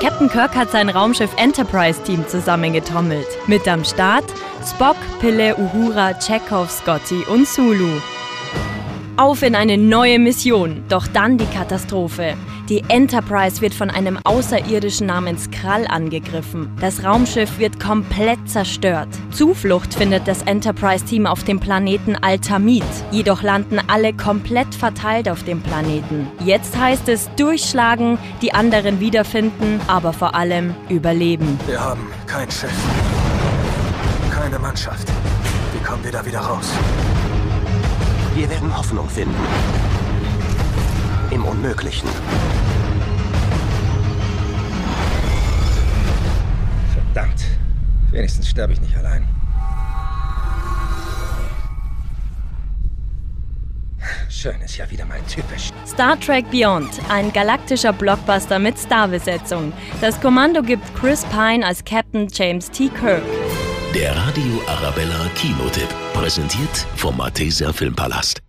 Captain Kirk hat sein Raumschiff Enterprise-Team zusammengetrommelt. Mit am Start Spock, Pille, Uhura, Chekhov, Scotty und Sulu. Auf in eine neue Mission, doch dann die Katastrophe. Die Enterprise wird von einem Außerirdischen namens Krall angegriffen. Das Raumschiff wird komplett zerstört. Zuflucht findet das Enterprise-Team auf dem Planeten Altamid. Jedoch landen alle komplett verteilt auf dem Planeten. Jetzt heißt es durchschlagen, die anderen wiederfinden, aber vor allem überleben. Wir haben kein Schiff. Keine Mannschaft. Wie kommen wir da wieder raus? Wir werden Hoffnung finden. Im Unmöglichen. Verdammt. Wenigstens sterbe ich nicht allein. Schön ist ja wieder mal typisch. Star Trek Beyond, ein galaktischer Blockbuster mit Starbesetzung. Das Kommando gibt Chris Pine als Captain James T. Kirk. Der Radio Arabella Kinotipp, präsentiert vom Malteser Filmpalast.